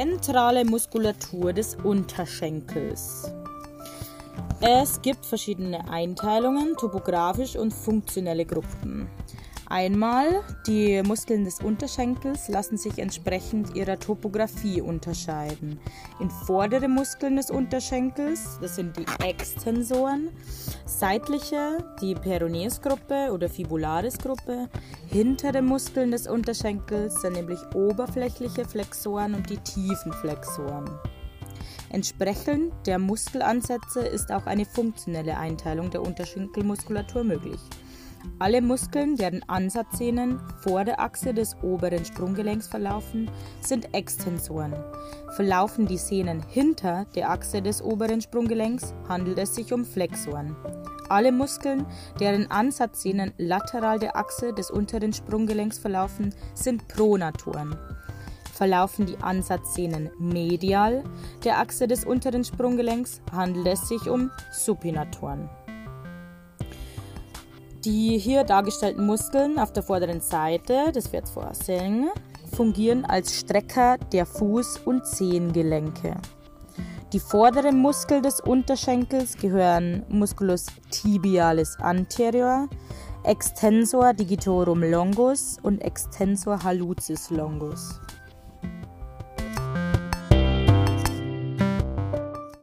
zentrale Muskulatur des Unterschenkels. Es gibt verschiedene Einteilungen, topografisch und funktionelle Gruppen. Einmal, die Muskeln des Unterschenkels lassen sich entsprechend ihrer Topographie unterscheiden. In vordere Muskeln des Unterschenkels, das sind die Extensoren, seitliche, die Peroneusgruppe oder Fibularisgruppe, hintere Muskeln des Unterschenkels sind nämlich oberflächliche Flexoren und die tiefen Flexoren. Entsprechend der Muskelansätze ist auch eine funktionelle Einteilung der Unterschenkelmuskulatur möglich. Alle Muskeln, deren Ansatzsehnen vor der Achse des oberen Sprunggelenks verlaufen, sind Extensoren. Verlaufen die Sehnen hinter der Achse des oberen Sprunggelenks, handelt es sich um Flexoren. Alle Muskeln, deren Ansatzsehnen lateral der Achse des unteren Sprunggelenks verlaufen, sind Pronatoren. Verlaufen die Ansatzsehnen medial der Achse des unteren Sprunggelenks, handelt es sich um Supinatoren. Die hier dargestellten Muskeln auf der vorderen Seite des Pferdvorsing fungieren als Strecker der Fuß- und Zehengelenke. Die vorderen Muskeln des Unterschenkels gehören Musculus tibialis anterior, Extensor digitorum longus und Extensor hallucis longus.